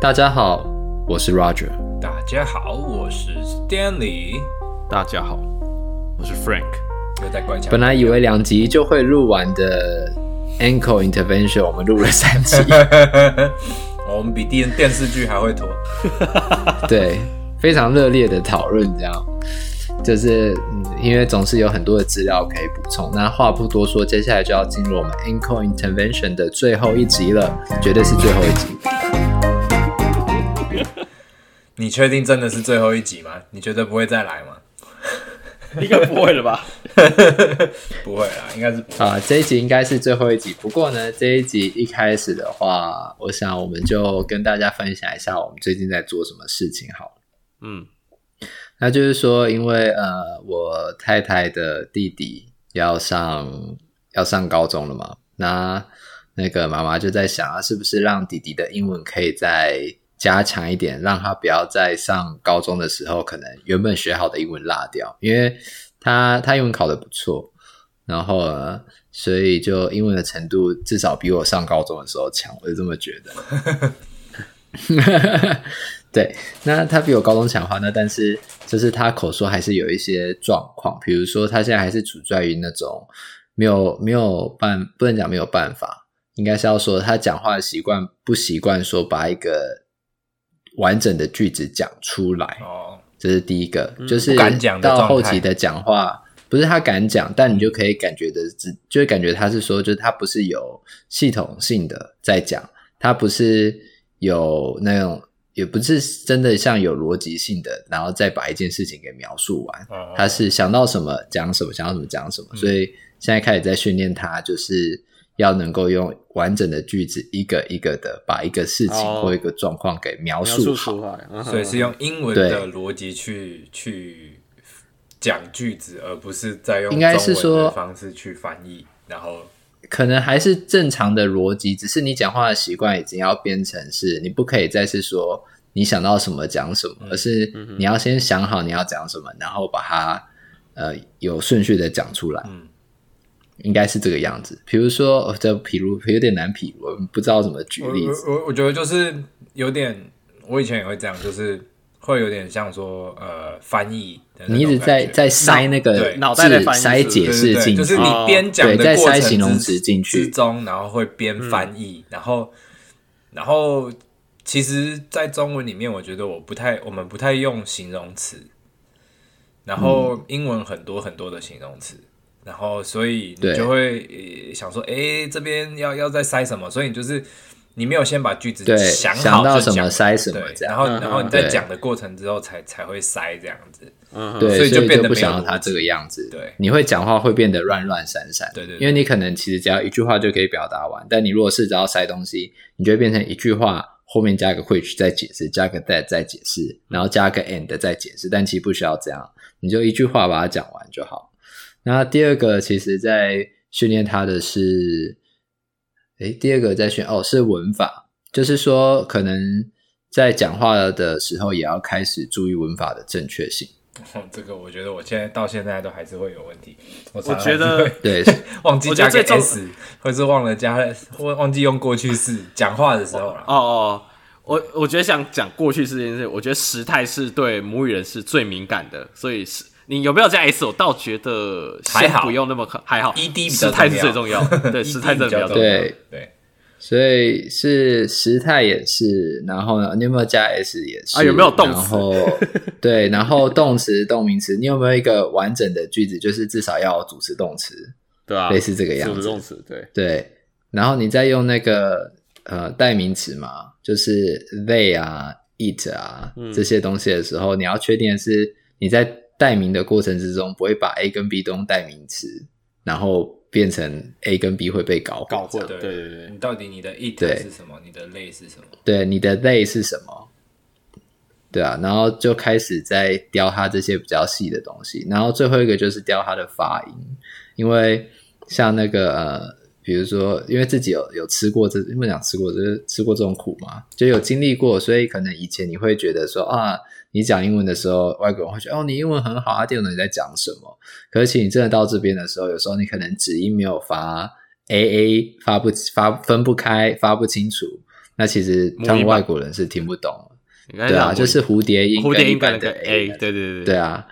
大家好，我是 Roger。大家好，我是 Stanley。大家好，我是 Frank。又在关本来以为两集就会录完的 Ankle Intervention，我们录了三集。我们比电电视剧还会拖。对，非常热烈的讨论，这样就是、嗯、因为总是有很多的资料可以补充。那话不多说，接下来就要进入我们 Ankle Intervention 的最后一集了，绝对是最后一集。你确定真的是最后一集吗？你觉得不会再来吗？应该不会了吧？不会啦，应该是不会啊。这一集应该是最后一集。不过呢，这一集一开始的话，我想我们就跟大家分享一下我们最近在做什么事情好了。嗯，那就是说，因为呃，我太太的弟弟要上要上高中了嘛，那那个妈妈就在想啊，是不是让弟弟的英文可以再加强一点，让他不要在上高中的时候，可能原本学好的英文落掉，因为他他英文考得不错，然后呢，所以就英文的程度至少比我上高中的时候强，我就这么觉得。对，那他比我高中强的话，那但是就是他口说还是有一些状况，比如说他现在还是处在于那种没有没有办，不能讲没有办法，应该是要说他讲话的习惯不习惯说把一个。完整的句子讲出来，哦，这是第一个，嗯、就是到后期的讲话，不是他敢讲，但你就可以感觉的，就会感觉他是说，就是他不是有系统性的在讲，他不是有那种，也不是真的像有逻辑性的，然后再把一件事情给描述完，哦、他是想到什么讲什么，想到什么讲什么，嗯、所以现在开始在训练他，就是。要能够用完整的句子，一个一个的把一个事情或一个状况给描述好，哦嗯、所以是用英文的逻辑去对去讲句子，而不是在用中文的方式去翻译。然后可能还是正常的逻辑，只是你讲话的习惯已经要变成是，你不可以再是说你想到什么讲什么，嗯、而是你要先想好你要讲什么，然后把它呃有顺序的讲出来。嗯应该是这个样子，比如说，这比如有点难，譬如我不知道怎么举例子。我我，我觉得就是有点，我以前也会这样，就是会有点像说，呃，翻译。你一直在在塞那个脑袋在塞解释进去，就是你边讲的在塞形容词进去之中，然后会边翻译，嗯、然后然后其实，在中文里面，我觉得我不太，我们不太用形容词，然后英文很多很多的形容词。然后，所以你就会想说，哎，这边要要再塞什么？所以你就是你没有先把句子想好，想到什么塞什么，然后然后你在讲的过程之后才才会塞这样子。嗯，对，所以就变得不想要它这个样子。对，你会讲话会变得乱乱散散。对对，因为你可能其实只要一句话就可以表达完，但你如果是只要塞东西，你就会变成一句话后面加个 which 再解释，加个 that 再解释，然后加个 and 再解释。但其实不需要这样，你就一句话把它讲完就好。那第二个，其实在训练他的是，诶，第二个在训哦，是文法，就是说可能在讲话的时候也要开始注意文法的正确性。哦，这个我觉得我现在到现在都还是会有问题。我，我觉得对，忘记加个 s，或是忘了加，忘忘记用过去式讲话的时候了。哦哦，我我觉得想讲过去式这件事，我觉得时态是对母语人是最敏感的，所以是。你有没有加 s？我倒觉得还好，不用那么还好。e d 时态是最重要的，对，时态真的比较重要。对对，所以是时态也是，然后呢，你有没有加 s 也是？啊，有没有动词？然后对，然后动词、动名词，你有没有一个完整的句子？就是至少要主词、动词，对啊，类似这个样子。主词、动词，对对。然后你再用那个呃代名词嘛，就是 they 啊、it 啊这些东西的时候，你要确定的是你在。代名的过程之中，不会把 A 跟 B 都用代名词，然后变成 A 跟 B 会被搞搞混。对对对，你到底你的 it 是什么？你的 they 是什么？对，你的 they 是什么？对啊，然后就开始在雕它这些比较细的东西，然后最后一个就是雕它的发音，因为像那个呃，比如说，因为自己有有吃过这，因为讲吃过，就是吃过这种苦嘛，就有经历过，所以可能以前你会觉得说啊。你讲英文的时候，外国人会觉得哦，你英文很好，他听不懂你在讲什么。可是，你真的到这边的时候，有时候你可能指音没有发 a a 发不发分不开，发不清楚，那其实他们外国人是听不懂。对啊，就是蝴蝶音，蝴蝶音版的 A，对对对对啊。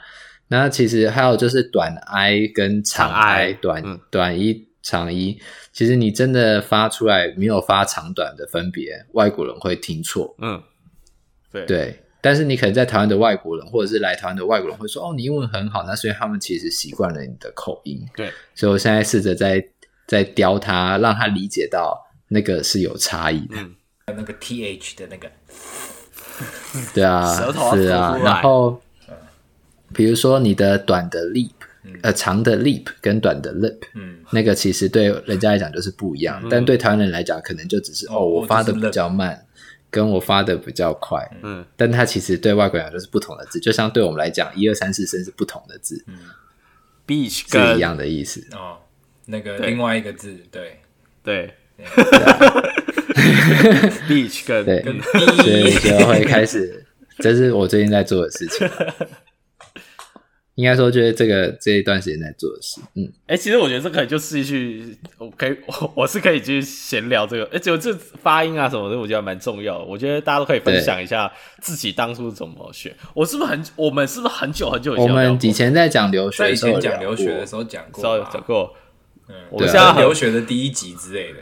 那其实还有就是短 I 跟长 I，短短一长一，其实你真的发出来没有发长短的分别，外国人会听错。嗯，对对。但是你可能在台湾的外国人，或者是来台湾的外国人会说：“哦，你英文很好。”那所以他们其实习惯了你的口音。对。所以我现在试着在在雕他，让他理解到那个是有差异的。嗯。那个 TH 的那个。对啊，是啊，然后，比如说你的短的 lip，呃，长的 lip 跟短的 lip，嗯，那个其实对人家来讲就是不一样，但对台湾人来讲，可能就只是哦，我发的比较慢，跟我发的比较快，嗯，但它其实对外国人就是不同的字，就像对我们来讲，一二三四声是不同的字，嗯，beach 是一样的意思。哦，那个另外一个字，对。对。beach 跟对，所以就会开始，这是我最近在做的事情。应该说，就是这个这一段时间在做的事。嗯，哎、欸，其实我觉得这可以就是去，我可以我我是可以去闲聊这个。哎、欸，就这发音啊什么的，我觉得蛮重要的。我觉得大家都可以分享一下自己当初怎么学。我是不是很，我们是不是很久很久以前？我们以前在讲留学的时候，讲留学的时候讲过，讲过。嗯，我们现在留学的第一集之类的。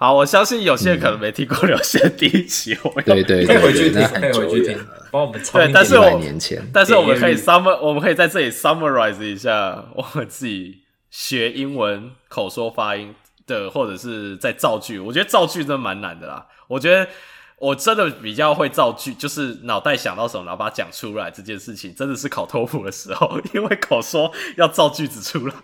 好，我相信有些人可能没听过留学第一期，我们对对对，可以回去听，可以回去听，帮我们抄对，但是我年前，但是我们可以 summer，我们可以在这里 summarize 一下我们自己学英文口说发音的，或者是在造句。我觉得造句真的蛮难的啦。我觉得我真的比较会造句，就是脑袋想到什么，然后把它讲出来这件事情，真的是考托福的时候，因为口说要造句子出来。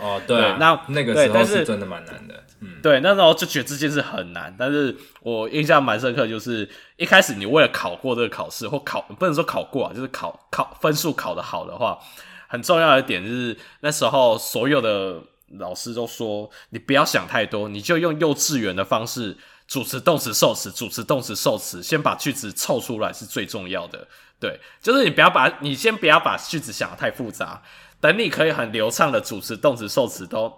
哦，对，对，那那个时候是真的蛮难的，嗯，对，那时候就觉得这件事很难。但是我印象蛮深刻，就是一开始你为了考过这个考试，或考不能说考过啊，就是考考分数考得好的话，很重要的一点就是那时候所有的老师都说，你不要想太多，你就用幼稚园的方式，主词、动词、受词，主词、动词、受词，先把句子凑出来是最重要的。对，就是你不要把你先不要把句子想得太复杂。等你可以很流畅的主词、动词、受词都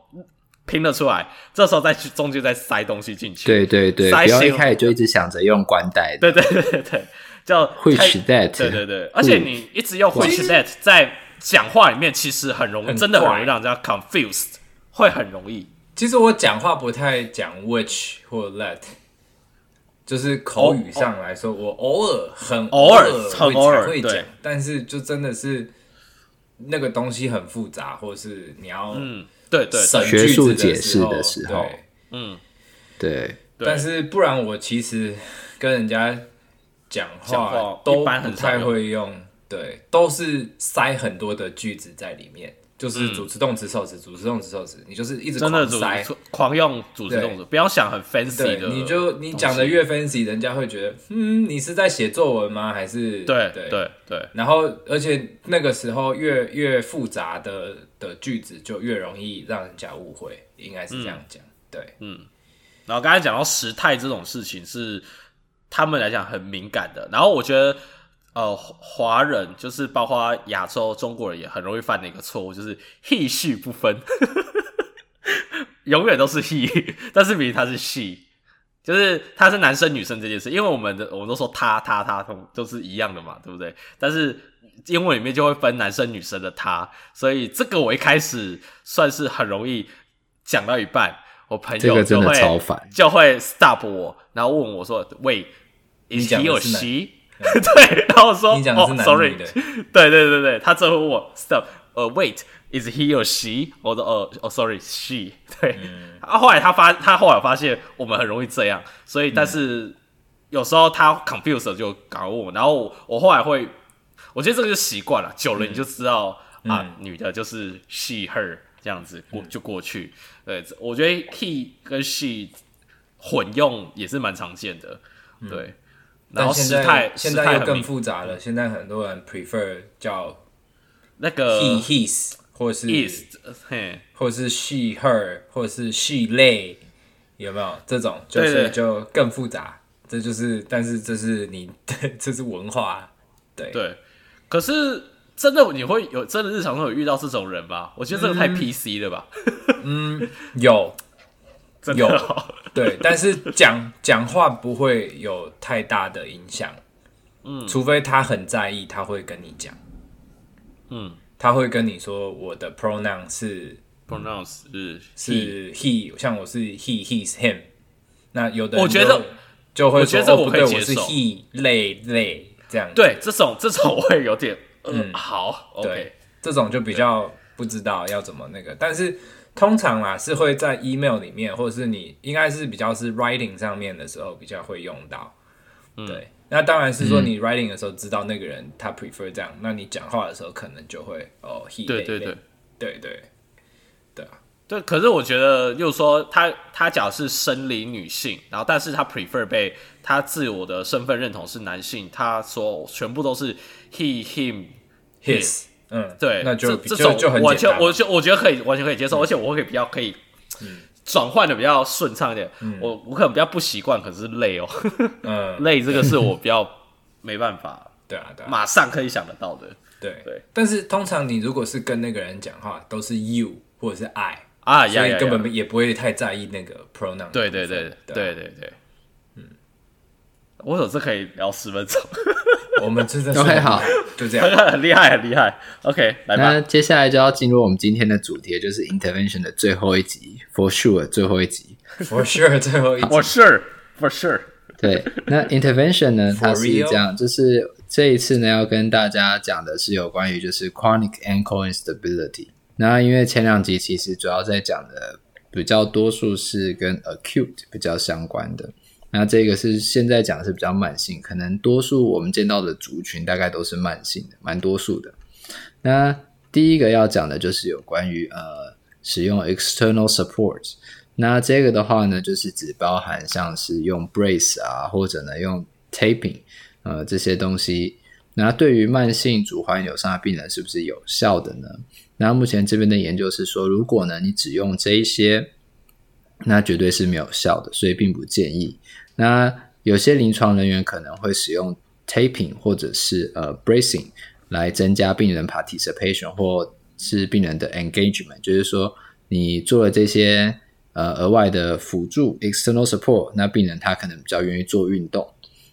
拼得出来，这时候再去中间再塞东西进去。对对对，不要一开始就一直想着用关带。对对对对，叫 which that。对对对，而且你一直用 which that 在讲话里面，其实很容易，真的很容易让人家 confused，会很容易。其实我讲话不太讲 which 或 that，就是口语上来说，我偶尔很偶尔很偶尔会讲，但是就真的是。那个东西很复杂，或者是你要嗯，对对，学术解释的时候，嗯，对。但是不然，我其实跟人家讲话都不太会用，对，都是塞很多的句子在里面。就是主词、动词、受词，主词、动词、受词，你就是一直狂塞，狂用主词、动词，不要想很 fancy 的。你就你讲的越 fancy，人家会觉得，嗯，你是在写作文吗？还是对对对对。然后，而且那个时候越越复杂的的句子，就越容易让人家误会，应该是这样讲。对，嗯。然后刚才讲到时态这种事情，是他们来讲很敏感的。然后我觉得。呃，华人就是包括亚洲中国人也很容易犯的一个错误，就是 he she 不分，永远都是 he，但是明明他是 she，就是他是男生女生这件事，因为我们的我们都说他他他都都是一样的嘛，对不对？但是英文里面就会分男生女生的他，所以这个我一开始算是很容易讲到一半，我朋友就会就会 stop 我，然后问我说：“Wait，is he or she？” 对，然后我说哦，sorry，对对对对，他最后问我，stop，呃，wait，is he or she？我说哦哦，sorry，she。对，啊，后来他发，他后来发现我们很容易这样，所以但是有时候他 confuse 就搞我，然后我后来会，我觉得这个就习惯了，久了你就知道啊，女的就是 she her 这样子过就过去。对，我觉得 he 跟 she 混用也是蛮常见的，对。然后时态现在又更复杂了。现在很多人 prefer 叫那个 he his 或者是 is 嘿或者是 she her 或者是 she they 有没有这种？就是就更复杂。这就是，但是这是你这是文化，对对。可是真的你会有真的日常会有遇到这种人吧？我觉得这个太 PC 了吧？嗯，有。真的有哦。对，但是讲讲话不会有太大的影响，嗯，除非他很在意，他会跟你讲，嗯。他会跟你说我的 pronoun 是，pronounce 是是 he，像我是 he he's him，那有的人我觉得就会我觉得我说哦不对，我是 he 类类这样，对这种这种会有点嗯嗯。好对这种就比较不知道要怎么那个，但是通常啦是会在 email 里面，或者是你应该是比较是 writing 上面的时候比较会用到。嗯。对，那当然是说你 writing 的时候知道那个人他 prefer 这样，那你讲话的时候可能就会哦 he 对对对。对对。对啊，对，可是我觉得，又说他他讲的是生理女性，然后但是他 prefer 被他自我的身份认同是男性，他说全部都是 he him his 嗯对，那就这这种就就很我就我就我觉得可以完全可以接受，而且我会比较可以转换的比较顺畅一点。我我可能比较不习惯，可是累哦，嗯。累这个是我比较没办法 对啊对啊。马上可以想得到的。对。对，但是通常你如果是跟那个人讲话，都是 you 或者是 I 啊，所呀呀呀以根本也不会太在意那个 pronoun 对对对对啊。对我有这可以聊十分钟，我们真的是 OK，好，就这样。很厉害很厉害。OK，来那吧。接下来就要进入我们今天的主题，就是 intervention 的最后一集，for sure 最后一集。For sure，最后一集 For sure, for sure。对，那 intervention 呢，它是？这样，就是这一次呢，要跟大家讲的是有关于就是 chronic ankle instability。那因为前两集其实主要在讲的比较多数是跟 acute 比较相关的，那这个是现在讲的是比较慢性，可能多数我们见到的族群大概都是慢性的，蛮多数的。那第一个要讲的就是有关于呃使用 external support。那这个的话呢，就是只包含像是用 brace 啊，或者呢用 taping，呃这些东西。那对于慢性足踝扭伤的病人是不是有效的呢？那目前这边的研究是说，如果呢你只用这一些，那绝对是没有效的，所以并不建议。那有些临床人员可能会使用 taping 或者是呃 bracing 来增加病人 participation 或是病人的 engagement，就是说你做了这些。呃，额外的辅助 external support，那病人他可能比较愿意做运动，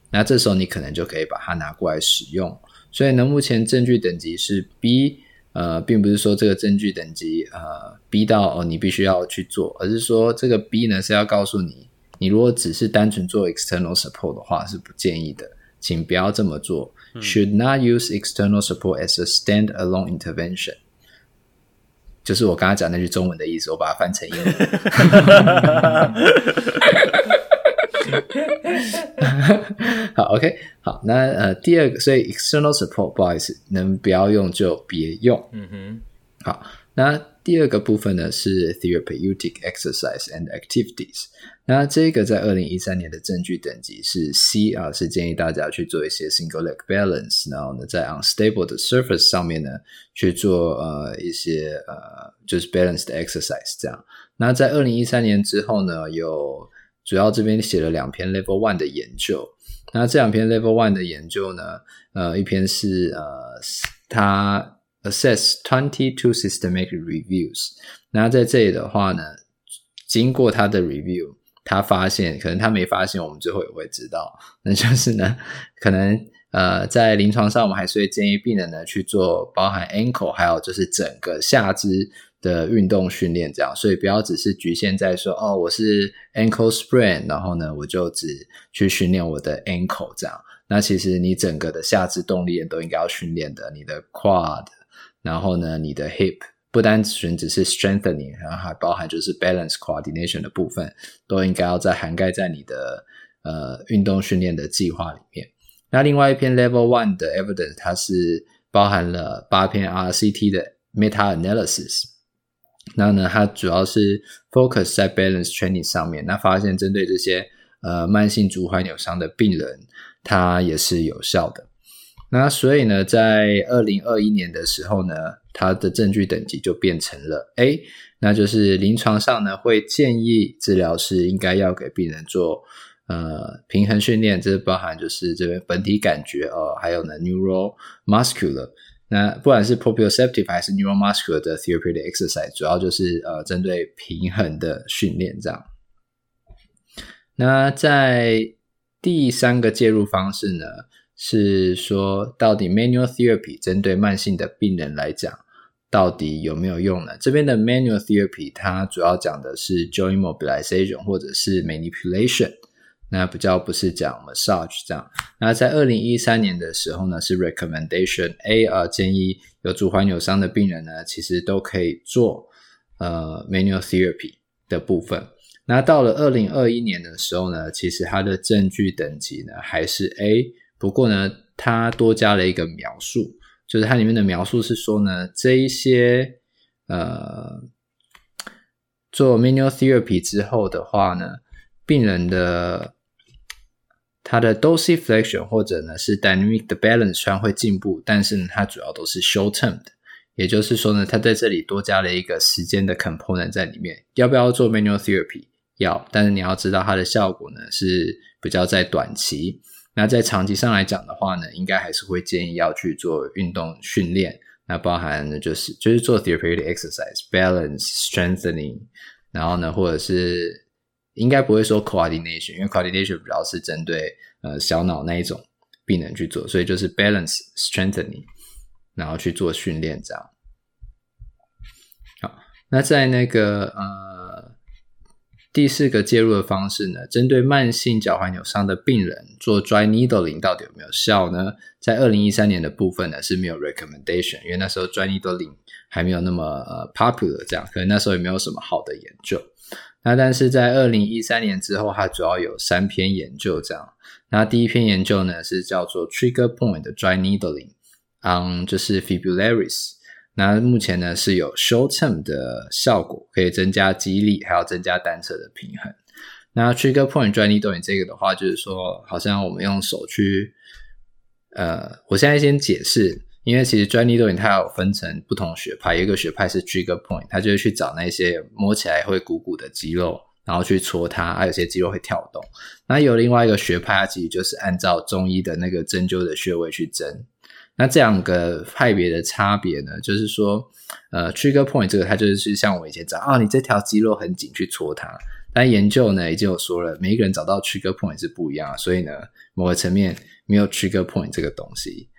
那这时候你可能就可以把它拿过来使用。所以呢，目前证据等级是 B，呃，并不是说这个证据等级呃 B 到哦你必须要去做，而是说这个 B 呢是要告诉你，你如果只是单纯做 external support 的话是不建议的，请不要这么做。嗯、Should not use external support as a stand-alone intervention。就是我刚刚讲那句中文的意思，我把它翻成英文。好，OK，好，那呃，第二个，所以 external support，不好意思，能不要用就别用。嗯哼，好，那第二个部分呢是 therapeutic exercise and activities。那这个在二零一三年的证据等级是 C 啊，是建议大家去做一些 single leg balance，然后呢，在 unstable 的 surface 上面呢去做呃一些呃就是 balanced exercise 这样。那在二零一三年之后呢，有主要这边写了两篇 level one 的研究。那这两篇 level one 的研究呢，呃，一篇是呃它 assess twenty two systemic reviews。那在这里的话呢，经过他的 review。他发现，可能他没发现，我们最后也会知道，那就是呢，可能呃，在临床上，我们还是会建议病人呢去做包含 ankle，还有就是整个下肢的运动训练，这样，所以不要只是局限在说，哦，我是 ankle sprain，然后呢，我就只去训练我的 ankle 这样，那其实你整个的下肢动力都应该要训练的，你的 quad，然后呢，你的 hip。不单纯只是 strengthening，然后还包含就是 balance coordination 的部分，都应该要在涵盖在你的呃运动训练的计划里面。那另外一篇 level one 的 evidence，它是包含了八篇 RCT 的 meta analysis。那呢，它主要是 focus 在 balance training 上面。那发现针对这些呃慢性足踝扭伤的病人，它也是有效的。那所以呢，在二零二一年的时候呢，它的证据等级就变成了 A，那就是临床上呢会建议治疗师应该要给病人做呃平衡训练，这包含就是这边本体感觉哦，还有呢 neuromuscular，那不管是 proprioceptive 还是 neuromuscular 的 therapeutic exercise，主要就是呃针对平衡的训练这样。那在第三个介入方式呢，是说到底 manual therapy 针对慢性的病人来讲，到底有没有用呢？这边的 manual therapy 它主要讲的是 joint mobilization 或者是 manipulation，那比较不是讲 massage 这样。那在二零一三年的时候呢，是 recommendation A 啊，建议有足踝扭伤的病人呢，其实都可以做呃 manual therapy 的部分。那到了二零二一年的时候呢，其实它的证据等级呢还是 A，不过呢，它多加了一个描述。就是它里面的描述是说呢，这一些呃做 manual therapy 之后的话呢，病人的他的 dorsiflexion 或者呢是 dynamic 的 balance 虽然会进步，但是呢它主要都是 short term 的，也就是说呢，它在这里多加了一个时间的 component 在里面。要不要做 manual therapy？要，但是你要知道它的效果呢是比较在短期。那在长期上来讲的话呢，应该还是会建议要去做运动训练，那包含就是就是做 therapeutic exercise、balance、strengthening，然后呢，或者是应该不会说 coordination，因为 coordination 主要是针对呃小脑那一种病人去做，所以就是 balance、strengthening，然后去做训练这样。好，那在那个呃。第四个介入的方式呢，针对慢性脚踝扭伤的病人做 dry needling 到底有没有效呢？在二零一三年的部分呢是没有 recommendation，因为那时候 dry needling 还没有那么呃 popular，这样可能那时候也没有什么好的研究。那但是在二零一三年之后，它主要有三篇研究这样。那第一篇研究呢是叫做 trigger point dry needling on 就是 fibularis。那目前呢是有 short term 的效果，可以增加肌力，还要增加单侧的平衡。那 trigger point dry needling 这个的话，就是说好像我们用手去，呃，我现在先解释，因为其实 dry needling 它有分成不同学派，一个学派是 trigger point，它就是去找那些摸起来会鼓鼓的肌肉，然后去戳它，还有些肌肉会跳动。那有另外一个学派，它其实就是按照中医的那个针灸的穴位去针。那这两个派别的差别呢，就是说，呃，trigger point 这个它就是像我以前讲啊，你这条肌肉很紧去戳它，但研究呢已经有说了，每一个人找到 trigger point 是不一样，所以呢，某个层面没有 trigger point 这个东西。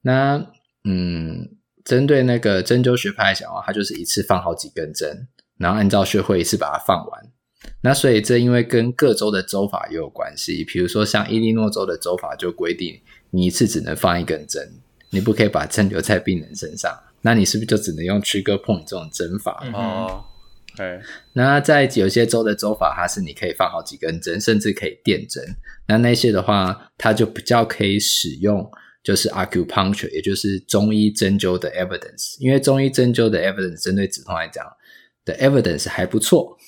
那嗯，针对那个针灸学派来讲的话，它就是一次放好几根针，然后按照穴位一次把它放完。那所以这因为跟各州的州法也有关系，比如说像伊利诺州的州法就规定，你一次只能放一根针。你不可以把针留在病人身上，那你是不是就只能用 trigger point 这种针法？哦，对。那在有些州的州法，它是你可以放好几根针，甚至可以电针。那那些的话，它就比较可以使用，就是 acupuncture，也就是中医针灸的 evidence。因为中医针灸的 evidence 针对止痛来讲的 evidence 还不错，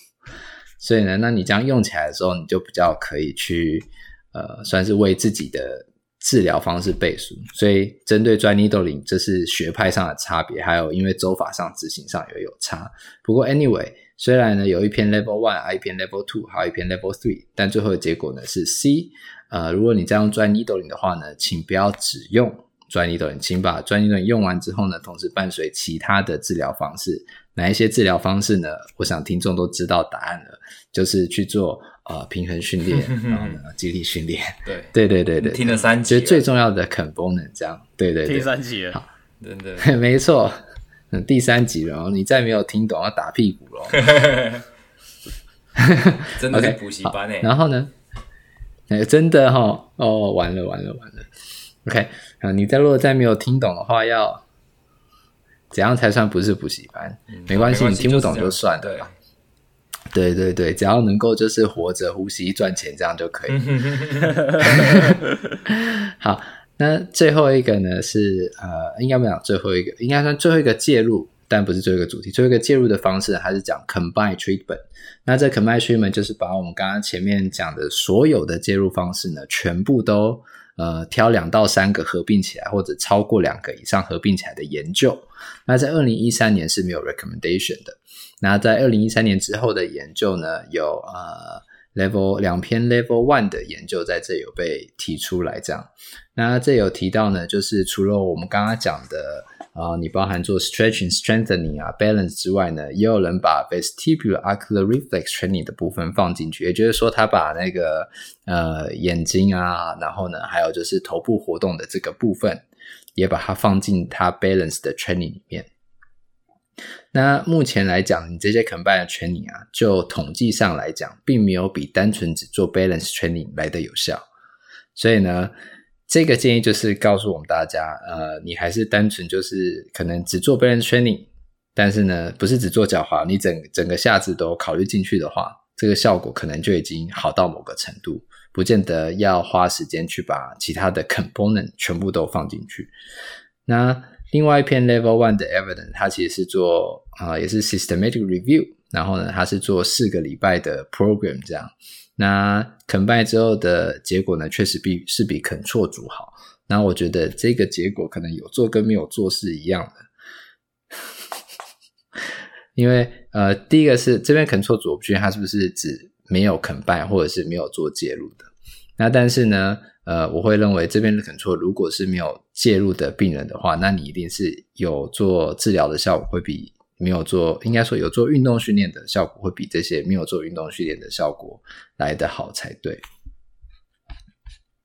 所以呢，那你这样用起来的时候，你就比较可以去呃，算是为自己的。治疗方式背书，所以针对 dry needling，这是学派上的差别，还有因为州法上执行上也有差。不过 anyway，虽然呢有一篇 level one，还有一篇 level two，还有一篇 level three，但最后的结果呢是 C。呃，如果你在用 dry needling 的话呢，请不要只用 dry needling，请把 dry needling 用完之后呢，同时伴随其他的治疗方式。哪一些治疗方式呢？我想听众都知道答案了，就是去做。啊、呃，平衡训练，然后呢，肌力训练，对，对对对对，听了三集，其实最重要的 component 这样，对对对，听三集了，好，真的，没错，嗯，第三集了，然后你再没有听懂要打屁股了，真的是补习班诶、欸 okay，然后呢，哎，真的哈、哦，哦，完了完了完了，OK，啊，你再如果再没有听懂的话，要怎样才算不是补习班？嗯、没关系，你听不懂就算了。对对对，只要能够就是活着、呼吸、赚钱，这样就可以。好，那最后一个呢是呃，应该没有最后一个，应该算最后一个介入，但不是最后一个主题。最后一个介入的方式还是讲 combine treatment。那这 combine treatment 就是把我们刚刚前面讲的所有的介入方式呢，全部都呃挑两到三个合并起来，或者超过两个以上合并起来的研究。那在二零一三年是没有 recommendation 的。那在二零一三年之后的研究呢，有呃 level 两篇 level one 的研究在这有被提出来，这样。那这有提到呢，就是除了我们刚刚讲的啊、呃，你包含做 stretching、strengthening 啊、balance 之外呢，也有人把 vestibular ocular reflex training 的部分放进去，也就是说，他把那个呃眼睛啊，然后呢，还有就是头部活动的这个部分，也把它放进他 balance 的 training 里面。那目前来讲，你这些 combine training 啊，就统计上来讲，并没有比单纯只做 balance training 来的有效。所以呢，这个建议就是告诉我们大家，呃，你还是单纯就是可能只做 balance training，但是呢，不是只做脚踝，你整整个下肢都考虑进去的话，这个效果可能就已经好到某个程度，不见得要花时间去把其他的 component 全部都放进去。那另外一篇 Level One 的 Evidence，它其实是做啊、也是 Systematic Review，然后呢，它是做四个礼拜的 Program 这样。那 Combine 之后的结果呢，确实比是比 Control 组好。那我觉得这个结果可能有做跟没有做是一样的，因为呃，第一个是这边 Control 组，我不确定它是不是指没有 Combine 或者是没有做介入的。那但是呢，呃，我会认为这边的 control 如果是没有介入的病人的话，那你一定是有做治疗的效果会比没有做，应该说有做运动训练的效果会比这些没有做运动训练的效果来得好才对。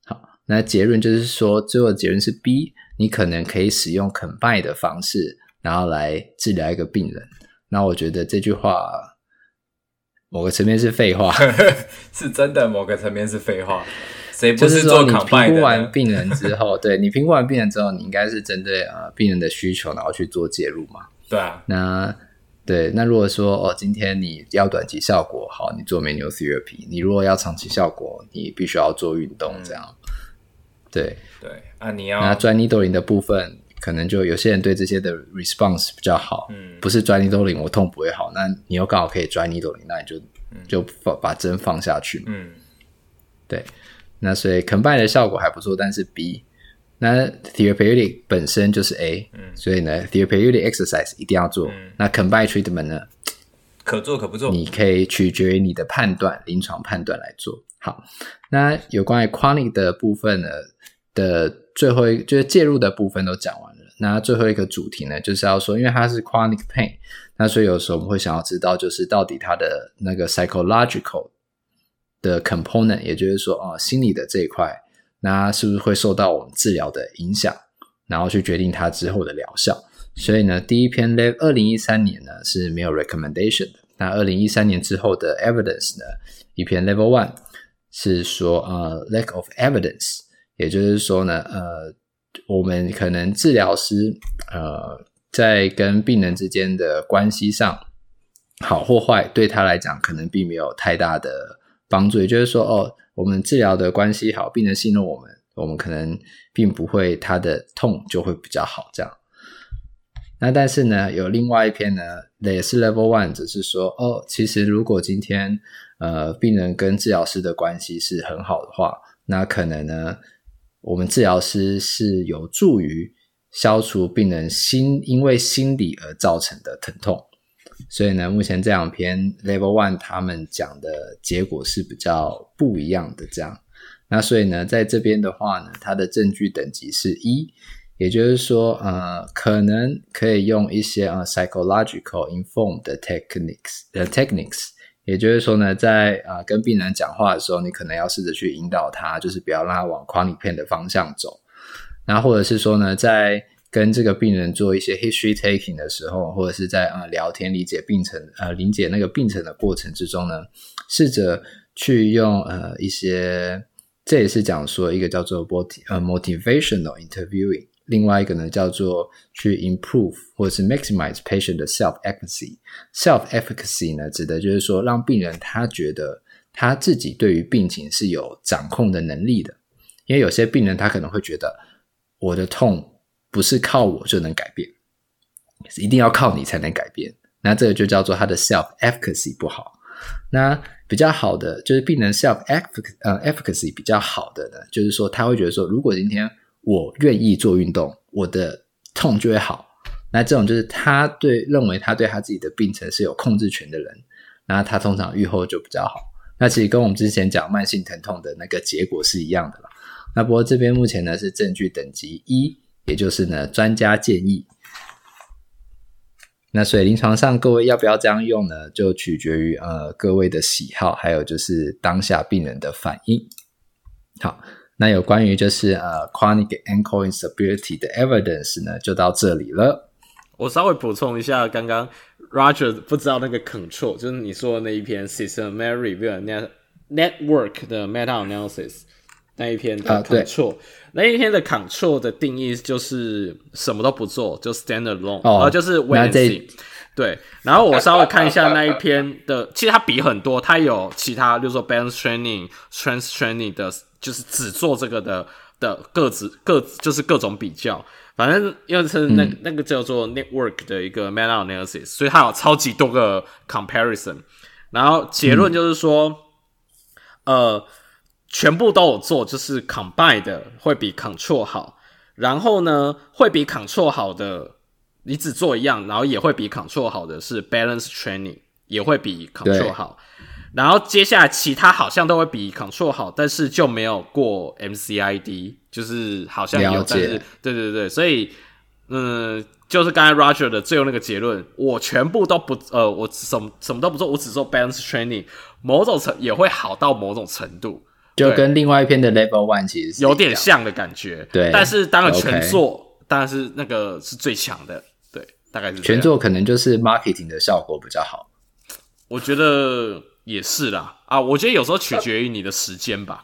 好，那结论就是说，最后的结论是 B，你可能可以使用 combine 的方式，然后来治疗一个病人。那我觉得这句话某个层面是废话，是真的，某个层面是废话。就 是说，你评估完病人之后，对，你评估完病人之后，你应该是针对呃病人的需求，然后去做介入嘛？对啊。那对，那如果说哦，今天你要短期效果，好，你做 manual therapy；你如果要长期效果，你必须要做运动，这样。嗯、对对啊，你要那 dry needling 的部分，可能就有些人对这些的 response 比较好。嗯。不是 dry needling，我痛不会好，那你又刚好可以 dry needling，那你就、嗯、就放把针放下去。嗯。对。那所以 combine 的效果还不错，但是 B，那 therapeutic 本身就是 A，嗯，所以呢 therapeutic exercise 一定要做。嗯、那 combine treatment 呢，可做可不做，你可以取决于你的判断，临床判断来做。好，那有关于 chronic 的部分呢的最后一个就是介入的部分都讲完了。那最后一个主题呢，就是要说，因为它是 chronic pain，那所以有时候我们会想要知道，就是到底它的那个 psychological。的 component，也就是说，啊、哦，心理的这一块，那是不是会受到我们治疗的影响，然后去决定它之后的疗效？所以呢，第一篇 level 二零一三年呢是没有 recommendation 的。那二零一三年之后的 evidence 呢，一篇 level one 是说，呃，lack of evidence，也就是说呢，呃，我们可能治疗师，呃，在跟病人之间的关系上，好或坏，对他来讲，可能并没有太大的。帮助，也就是说，哦，我们治疗的关系好，病人信任我们，我们可能并不会他的痛就会比较好这样。那但是呢，有另外一篇呢，也是 Level One，只是说，哦，其实如果今天呃病人跟治疗师的关系是很好的话，那可能呢，我们治疗师是有助于消除病人心因为心理而造成的疼痛。所以呢，目前这两篇 Level One 他们讲的结果是比较不一样的。这样，那所以呢，在这边的话呢，它的证据等级是一，也就是说，呃，可能可以用一些呃 psychological informed techniques 的 techniques，也就是说呢，在啊、呃、跟病人讲话的时候，你可能要试着去引导他，就是不要让他往 chronic pain 的方向走，那或者是说呢，在跟这个病人做一些 history taking 的时候，或者是在呃聊天理解病程呃理解那个病程的过程之中呢，试着去用呃一些，这也是讲说一个叫做 moti 呃 motivational interviewing，另外一个呢叫做去 improve 或者是 maximize patient 的 self efficacy。self efficacy 呢指的就是说让病人他觉得他自己对于病情是有掌控的能力的，因为有些病人他可能会觉得我的痛。不是靠我就能改变，一定要靠你才能改变。那这个就叫做他的 self efficacy 不好。那比较好的就是病人 self efficacy 呃 efficacy 比较好的呢，就是说他会觉得说，如果今天我愿意做运动，我的痛就会好。那这种就是他对认为他对他自己的病程是有控制权的人，那他通常预后就比较好。那其实跟我们之前讲慢性疼痛的那个结果是一样的啦。那不过这边目前呢是证据等级一。也就是呢，专家建议。那所以临床上各位要不要这样用呢？就取决于呃各位的喜好，还有就是当下病人的反应。好，那有关于就是呃 chronic ankle instability 的 evidence 呢，就到这里了。我稍微补充一下，刚刚 Roger 不知道那个 control，就是你说的那一篇 systematic review network 的 meta analysis 那一篇的 control，、uh, 那一天的 control 的定义就是什么都不做，就 stand alone，哦、呃，就是 wait and see。对，然后我稍微看一下那一篇的，其实它比很多，它有其他，就是说 balance training、strength training 的，就是只做这个的的各自各就是各种比较。反正因为是那、嗯、那个叫做 network 的一个 meta analysis，所以它有超级多个 comparison，然后结论就是说，嗯、呃，全部都有做，就是 combine 的会比 control 好，然后呢，会比 control 好的，你只做一样，然后也会比 control 好的是 balance training，也会比 control 好。然后接下来其他好像都会比 Control 好，但是就没有过 MCID，就是好像有，但是对对对，所以嗯，就是刚才 Roger 的最后那个结论，我全部都不呃，我什么什么都不做，我只做 Balance Training，某种程也会好到某种程度，就跟另外一篇的 Level One 其实是有点像的感觉，对。但是当然全做.当然是那个是最强的，对，大概是全做可能就是 Marketing 的效果比较好，我觉得。也是啦，啊，我觉得有时候取决于你的时间吧。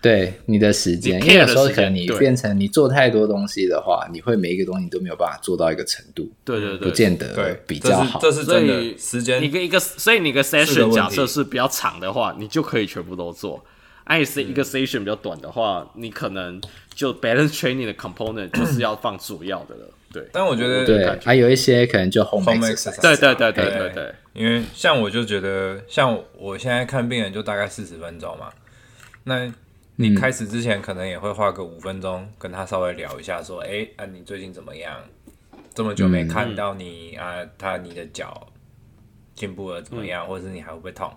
对，你的时间，因为有时候可能你变成你做太多东西的话，你会每一个东西都没有办法做到一个程度。对对对，不见得比较好。这是，这是真的时间。你跟一个，所以你个 session 假设是比较长的话，你就可以全部都做。哎，是一个 session 比较短的话，你可能就 balance training 的 component 就是要放主要的了。对，但我觉得对，还有一些可能就 home exercise。对对对对对对，因为像我就觉得，像我现在看病人就大概四十分钟嘛，那你开始之前可能也会花个五分钟跟他稍微聊一下，说，哎，啊，你最近怎么样？这么久没看到你、嗯、啊，他你的脚进步了怎么样？嗯、或者是你还会不会痛？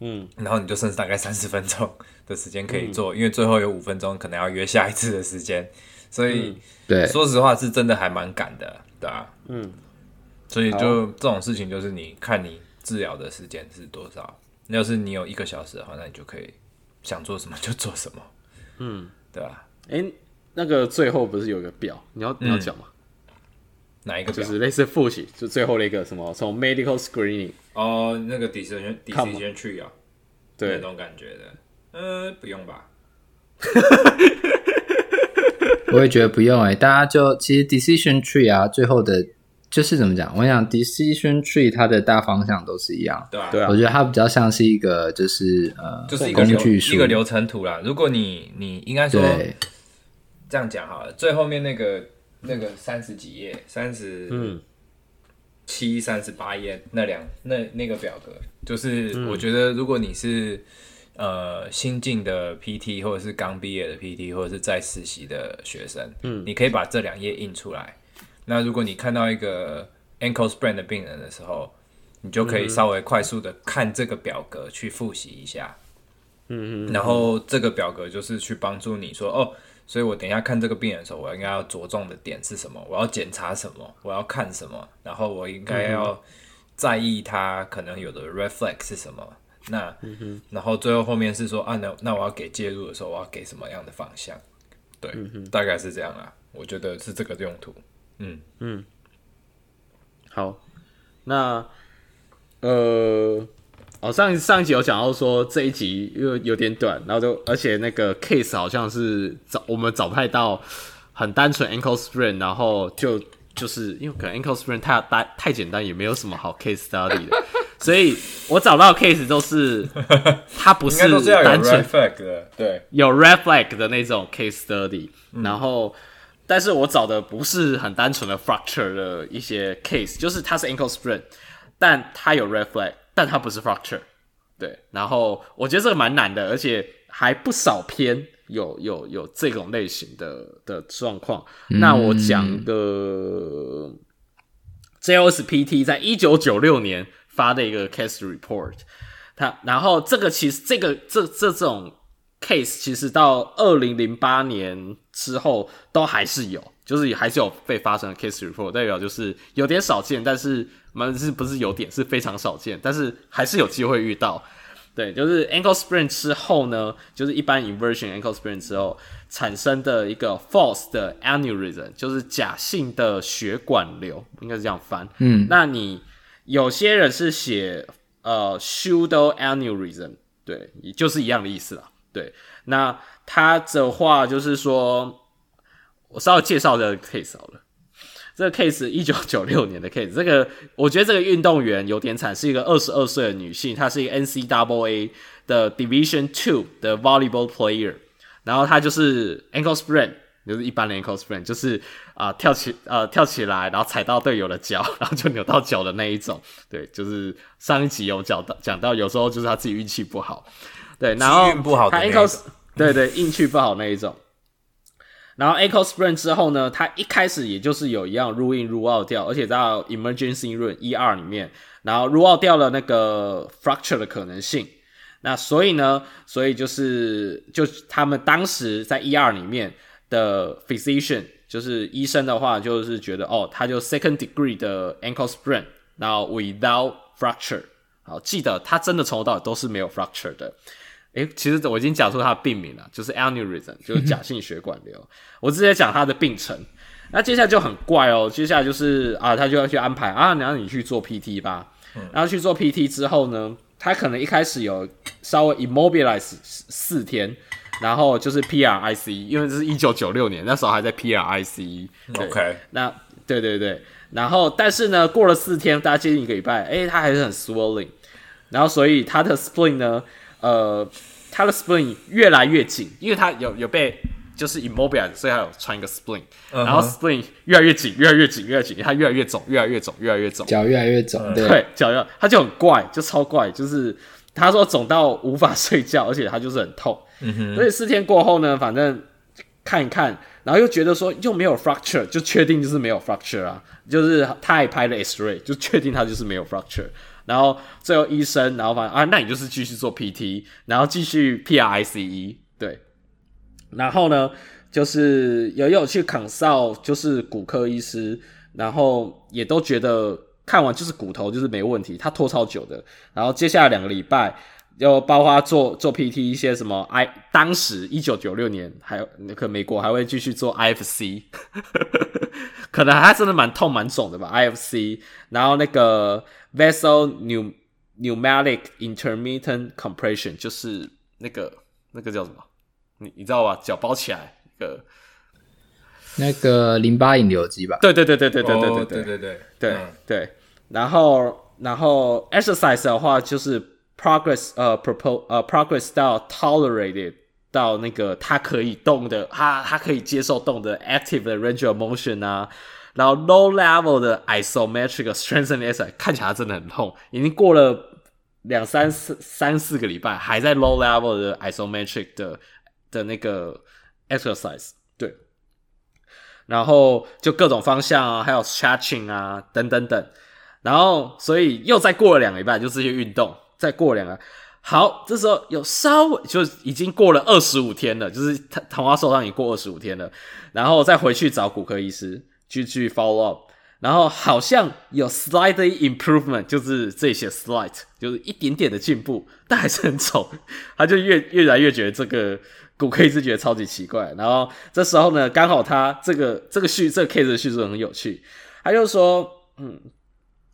嗯，然后你就剩大概三十分钟的时间可以做，嗯、因为最后有五分钟可能要约下一次的时间，所以，嗯、对，说实话是真的还蛮赶的，对啊？嗯。所以就这种事情，就是你看你治疗的时间是多少。要是你有一个小时的话，那你就可以想做什么就做什么。嗯，对吧？哎、欸，那个最后不是有个表？你要你要讲吗、嗯？哪一个？就是类似复习，就最后那个什么，从 medical screening 哦，那个 decision decision tree 啊，对，那种感觉的。呃，不用吧？我也觉得不用哎、欸，大家就其实 decision tree 啊，最后的。就是怎么讲？我想 decision tree 它的大方向都是一样，对啊，我觉得它比较像是一个，就是呃，就是一个工具书，一个流程图啦。如果你你应该说这样讲好了，最后面那个那个三十几页，三十七、三十八页那两那那个表格，就是我觉得如果你是呃新进的 PT 或者是刚毕业的 PT 或者是在实习的学生，嗯，你可以把这两页印出来。那如果你看到一个 ankle sprain 的病人的时候，你就可以稍微快速的看这个表格去复习一下。嗯嗯。然后这个表格就是去帮助你说，哦，所以我等一下看这个病人的时候，我应该要着重的点是什么？我要检查什么？我要看什么？然后我应该要在意他可能有的 reflex 是什么？那，然后最后后面是说，啊，那那我要给介入的时候，我要给什么样的方向？对，大概是这样啊。我觉得是这个用途。嗯嗯，好，那呃，哦，上上一集有讲到说这一集又有点短，然后就而且那个 case 好像是找我们找不太到很单纯 ankle sprain，然后就就是因为可能 ankle sprain 太单太简单，也没有什么好 case study 的，所以我找到 case 都是 它不是单纯 reflex 的，对，有 reflex 的那种 case study，、嗯、然后。但是我找的不是很单纯的 fracture 的一些 case，就是它是 ankle sprain，但它有 reflex，但它不是 fracture。对，然后我觉得这个蛮难的，而且还不少篇有有有这种类型的的状况。嗯。那我讲的 JOSPT 在一九九六年发的一个 case report，它然后这个其实这个这这这种 case 其实到二零零八年。之后都还是有，就是还是有被发生的 case report，代表就是有点少见，但是蛮是不是有点是非常少见，但是还是有机会遇到。对，就是 ankle sprain 之后呢，就是一般 inversion ankle sprain 之后产生的一个 false 的 aneurysm，就是假性的血管瘤，应该是这样翻。嗯，那你有些人是写呃 pseudo aneurysm，对，也就是一样的意思啦。对，那他的话就是说，我稍微介绍这个 case 好了。这个 case 一九九六年的 case，这个我觉得这个运动员有点惨，是一个二十二岁的女性，她是一个 NCAA 的 Division Two 的 volleyball player，然后她就是 ankle sprain，就是一般的 ankle sprain，就是啊、呃、跳起呃跳起来，然后踩到队友的脚，然后就扭到脚的那一种。对，就是上一集有讲到讲到，有时候就是她自己运气不好，对，然后她 ankle 对对运气不好那一种。然后 ankle sprain 之后呢，他一开始也就是有一样 rule in rule out 掉，而且到 emergency room ER 里面，然后 rule 掉了那个 fracture 的可能性。那所以呢，所以就是就他们当时在 ER 里面的 physician 就是医生的话，就是觉得哦，他就 second degree 的 ankle sprain，然后 without fracture。好，记得他真的从头到尾都是没有 fracture 的。诶，其实我已经讲出他的病名了，就是 aneurysm，就是假性血管瘤。我直接讲他的病程。那接下来就很怪哦，接下来就是啊，他就要去安排啊，然后你去做 PT 吧。然后去做 PT 之后呢，他可能一开始有稍微 immobilize 四天，然后就是 PRIC，因为这是一九九六年，那时候还在 PRIC。OK，那对对对，然后但是呢，过了四天，大家接近一个礼拜，诶，他还是很 swelling，然后所以他的 spleen 呢。呃，他的 spring 越来越紧，因为他有有被就是 immobilized，所以他有穿一个 uh huh. 然后 spring 越来越紧，越来越紧，越来越紧，他越来越肿，越来越肿，越来越肿，脚越来越肿，对，脚要他就很怪，就超怪，就是他说肿到无法睡觉，而且他就是很痛，嗯哼，所以四天过后呢，反正看一看，然后又觉得说又没有 fracture，就确定就是没有 fracture 啊，就是他也拍了 X-ray，就确定他就是没有 fracture。然后最后医生，然后反正啊，那你就是继续做 PT，然后继续 PRICE，对。然后呢，就是也有去 ct 照就是骨科医师，然后也都觉得看完就是骨头就是没问题，他拖超久的。然后接下来两个礼拜，又包括做做 PT 一些什么 I，当时一九九六年还有那个美国还会继续做 IFC，可能还真的蛮痛蛮肿的吧 IFC，然后那个。Vessel pneumatic intermittent compression 就是那个那个叫什么？你你知道吧？脚包起来一个那个淋巴引流机吧？对对对对对对对对对对对对对对。然后然后 exercise 的话就是 progress 呃 propose 呃 progress 到 tolerated 到那个它可以动的，它它可以接受动的 active 的 range of motion 啊。然后 low level 的 isometric strengthening exercise 看起来真的很痛，已经过了两三四三四个礼拜，还在 low level 的 isometric 的的那个 exercise，对。然后就各种方向啊，还有 stretching 啊，等等等。然后所以又再过了两个礼拜，就这些运动，再过两个，好，这时候有稍微就已经过了二十五天了，就是他糖化受伤已经过二十五天了，然后再回去找骨科医师。继续 follow up，然后好像有 slight improvement，就是这些 slight，就是一点点的进步，但还是很丑。他就越越来越觉得这个骨科医师觉得超级奇怪。然后这时候呢，刚好他这个这个叙这个 case 的叙述很有趣，他就说，嗯，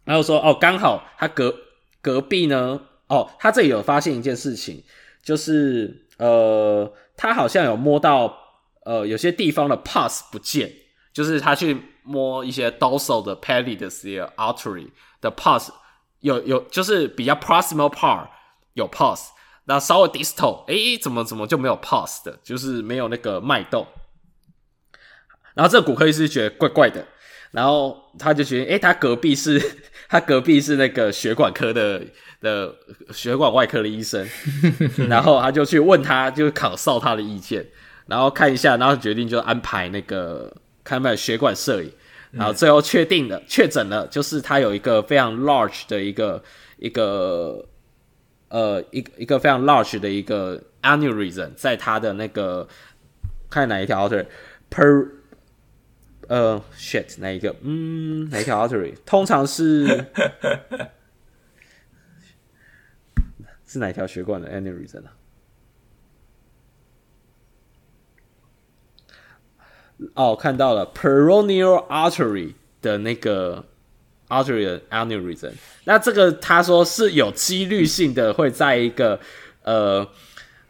他就说哦，刚好他隔隔壁呢，哦，他这里有发现一件事情，就是呃，他好像有摸到呃有些地方的 pus 不见。就是他去摸一些 dorsal 的 pallidus artery 的 pus 有有就是比较 proximal part 有 pus，那稍微 distal 诶怎么怎么就没有 pus 的，就是没有那个脉动。然后这个骨科医师觉得怪怪的，然后他就觉得诶他隔壁是他隔壁是那个血管科的的血管外科的医生，然后他就去问他，就考哨他的意见，然后看一下，然后决定就安排那个。看卖血管摄影，然后最后确定了，确诊了，就是他有一个非常 large 的一个一个呃一个一个非常 large 的一个 aneurysm 在他的那个看哪一条 artery per 呃 shit 哪一个？嗯，哪一条 artery？通常是是哪一条血管的 aneurysm 啊？哦，看到了 peroneal artery 的那个 artery 的 aneurysm。那这个他说是有几率性的会在一个呃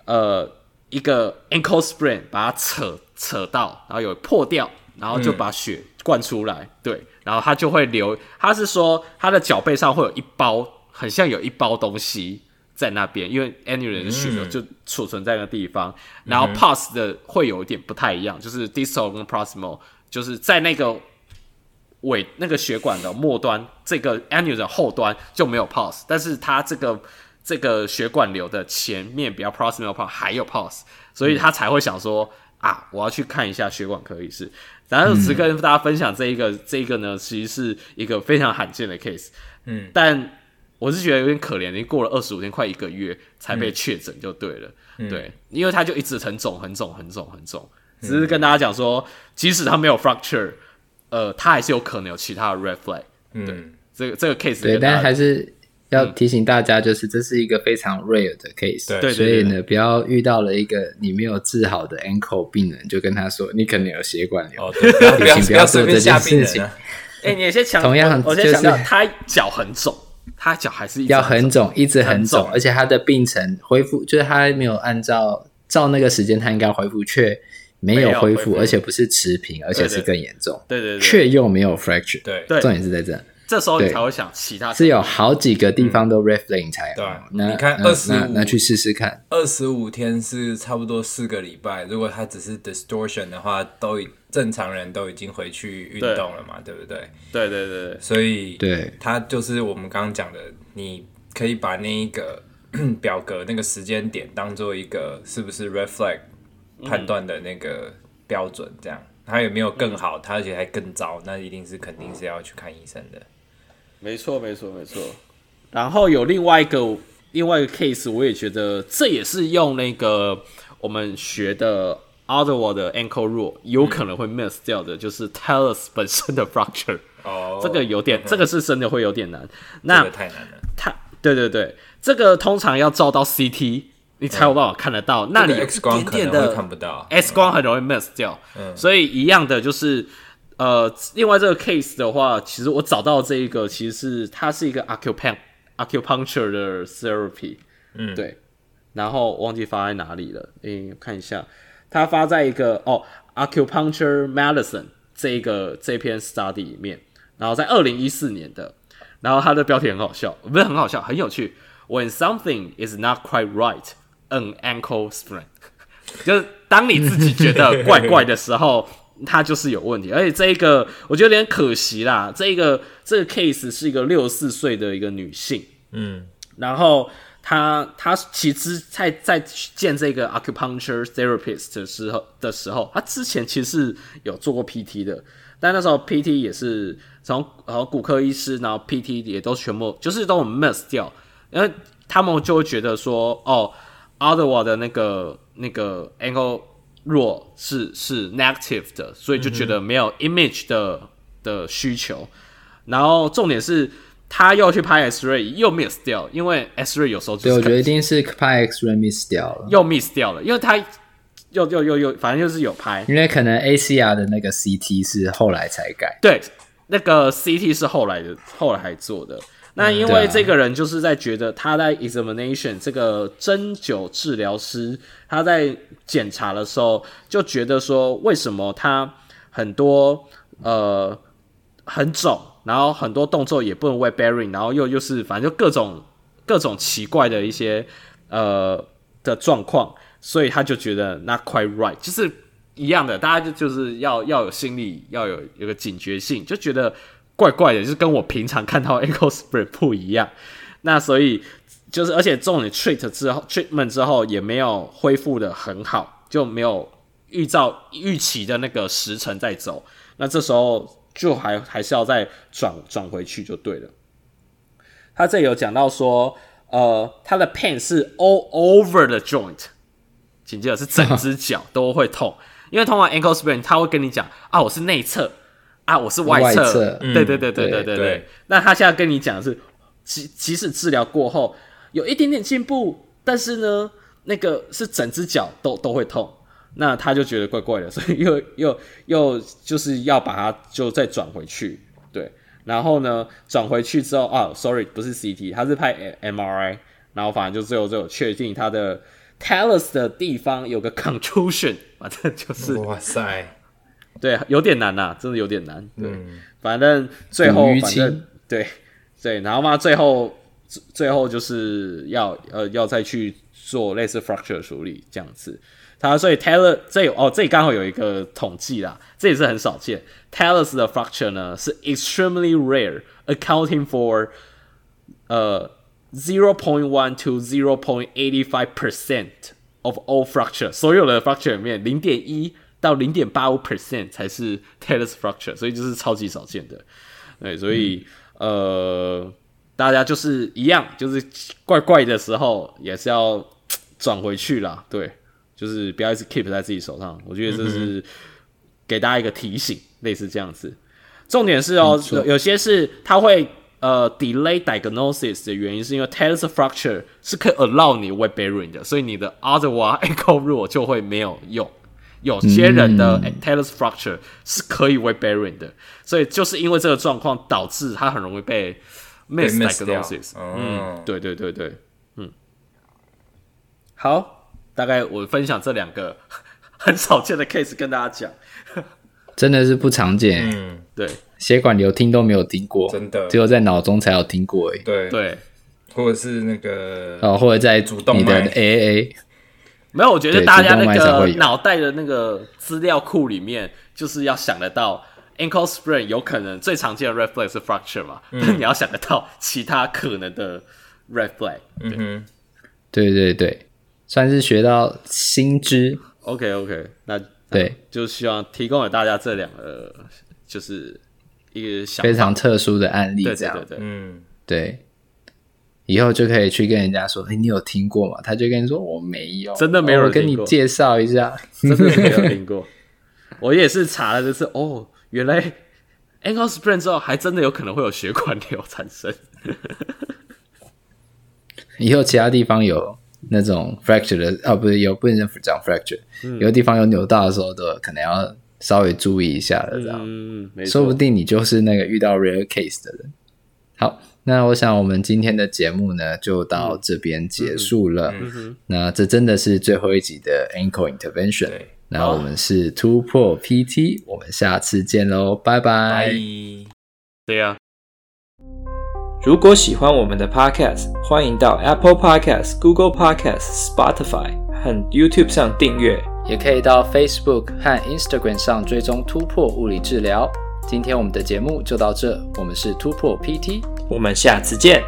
呃一个 ankle sprain 把它扯扯到，然后有破掉，然后就把血灌出来。嗯、对，然后他就会流。他是说他的脚背上会有一包，很像有一包东西。在那边，因为 aneurysm 的血流就储存在那个地方，嗯、然后 pulse 的会有一点不太一样，就是 distal 跟 proximal，就是在那个尾那个血管的末端，这个 aneurysm 后端就没有 pulse，但是它这个这个血管瘤的前面比较 proximal pulse 还有 pulse，所以他才会想说、嗯、啊，我要去看一下血管科医师。然后只跟大家分享这一个，嗯、这一个呢，其实是一个非常罕见的 case，嗯，但。我是觉得有点可怜，你过了二十五天，快一个月才被确诊就对了，嗯、对，因为他就一直很肿、很肿、很肿、很肿。只是跟大家讲说，即使他没有 fracture，呃，他还是有可能有其他的 red flag。嗯，对，这个这个 case，对，但还是要提醒大家，就是这是一个非常 rare 的 case，对，所以呢，不要遇到了一个你没有治好的 ankle 病人，就跟他说你可能有血管瘤，哦、对不要不要不要做这件事情。哎、你有些强，同样，我先想到，他脚很肿。他脚还是要很肿，一直很肿，而且他的病程恢复，就是他没有按照照那个时间，他应该恢复，却没有恢复，而且不是持平，而且是更严重，对对对，却又没有 fracture，对，重点是在这，这时候你才会想其他，是有好几个地方都 flag 才对，那你看二十五，那去试试看，二十五天是差不多四个礼拜，如果他只是 distortion 的话，都。正常人都已经回去运动了嘛，对，对不对？对对对，所以对，他就是我们刚刚讲的，你可以把那一个 表格那个时间点当做一个是不是 flag 判断的那个标准，这样？他有没有更好，他而且还更糟，那一定是肯定是要去看医生的。没错，没错，没错。然后有另外一个另外一个 case，我也觉得这也是用那个我们学的。Ottawa 的 ankle rule 有可能会 miss 掉的，就是 talus 本身的 fracture。哦，这个有点，这个是真的会有点难。那太难了。它，对对对，这个通常要照到 CT，你才有办法看得到。那里 X 光可能会看不到，X 光很容易 miss 掉。嗯，所以一样的就是，呃，另外这个 case 的话，其实我找到这一个，其实是它是一个 acupuncture acupuncture 的 therapy。嗯，对。然后忘记发在哪里了，诶，看一下。它发在一个哦，Acupuncture Medicine 这一个这篇 study 里面，然后在二零一四年的，然后它的标题很好笑，不是很好笑，很有趣。When something is not quite right, an ankle sprain，就是当你自己觉得怪怪的时候，它就是有问题。而且这一个我觉得有点可惜啦，这一个这个 case 是一个六十四岁的一个女性，嗯，然后。她她其实在在见这个 acupuncture therapist 的时候的时候，她之前其实是有做过 PT 的，但那时候 PT 也是从然后骨科医师，然后 PT 也都全部就是都很 miss 掉，因为他们就会觉得说，哦，Ottawa 的那个那个 ankle rule 是是 negative 的，所以就觉得没有 image 的的需求，然后重点是。他又去拍 X-ray，又 miss 掉，因为 X-ray 有时候就是对，我觉得一定是拍 X-ray miss 掉了，又 miss 掉了，因为他又又又又，反正就是有拍，因为可能 ACR 的那个 CT 是后来才改，对，那个 CT 是后来的，后来还做的。那因为这个人就是在觉得他在 examination 这个针灸治疗师他在检查的时候就觉得说，为什么他很多呃很肿。然后很多动作也不能 w e bearing，然后又又是反正就各种各种奇怪的一些呃的状况，所以他就觉得 not quite right，就是一样的，大家就就是要要有心理要有有个警觉性，就觉得怪怪的，就是跟我平常看到 ankle sprain 不一样。那所以就是而且重点 treat 之后 treatment 之后也没有恢复的很好，就没有预照预期的那个时程在走。那这时候。就还还是要再转转回去就对了。他这有讲到说，呃，他的 pain 是 all over the joint，紧接着是整只脚都会痛，因为通常 ankle sprain 他会跟你讲啊，我是内侧啊，我是外侧，外对对对对对对对。那他现在跟你讲的是，即即使治疗过后有一点点进步，但是呢，那个是整只脚都都会痛，那他就觉得怪怪的，所以又又又就是要把它就再转回去，对。然后呢，转回去之后啊，sorry，不是 CT，他是拍 MRI，然后反正就最后最后确定他的 talus 的地方有个 contusion，反正就是哇塞，对，有点难呐、啊，真的有点难。对，嗯反正最后反正对对，然后嘛，最后最后就是要呃要再去做类似 fracture 处理这样子。他所以 Taylor 这有哦，这里刚好有一个统计啦，这也是很少见。Talus 的 fracture 呢是 extremely rare，accounting for 呃 zero point one to zero point eighty five percent of all fracture，所有的 fracture 里面零点一到零点八五 percent 才是 Talus fracture，所以就是超级少见的。对，所以、嗯、呃，大家就是一样，就是怪怪的时候也是要转回去啦，对。就是不要一直 keep 在自己手上，我觉得这是给大家一个提醒，嗯、类似这样子。重点是哦，有有些是它会呃 delay diagnosis 的原因，是因为 talus fracture 是可以 allow 你 weight bearing 的，所以你的 otherwise ankle rule 就会没有用。有些人的 talus fracture 是可以 weight bearing 的，所以就是因为这个状况导致他很容易被 miss diagnosis。嗯，对对对对，嗯，好。大概我分享这两个很少见的 case 跟大家讲，真的是不常见。嗯，对，血管瘤听都没有听过，真的，只有在脑中才有听过。哎，对。对，或者是那个哦，或者在主动你的 AAA，没有，我觉得大家那个脑袋的那个资料库里面，就是要想得到 ankle sprain 有可能最常见的 red flag 是 fracture 嘛，嗯、但你要想得到其他可能的 red flag。嗯哼，对对对。算是学到新知，OK OK，那对，就希望提供给大家这两个，就是一个非常特殊的案例，这样，对对对，嗯，对，以后就可以去跟人家说，哎、欸，你有听过吗？他就跟你说我没有，真的没有人、哦、跟你介绍一下，真的没有听过。我也是查了这次，哦，原来 ankle sprain 之后还真的有可能会有血管瘤产生，以后其他地方有。那种 fracture 的啊，不是有不能讲 fracture，、嗯、有的地方有扭到的时候，都可能要稍微注意一下的，这样，嗯，说不定你就是那个遇到 rare case 的人。好，那我想我们今天的节目呢，就到这边结束了。嗯嗯、那这真的是最后一集的 ankle intervention。那我们是突破 PT，我们下次见喽，拜拜。对呀。如果喜欢我们的 Podcast，欢迎到 Apple Podcast、Google Podcast、Spotify 和 YouTube 上订阅，也可以到 Facebook 和 Instagram 上追踪突破物理治疗。今天我们的节目就到这，我们是突破 PT，我们下次见。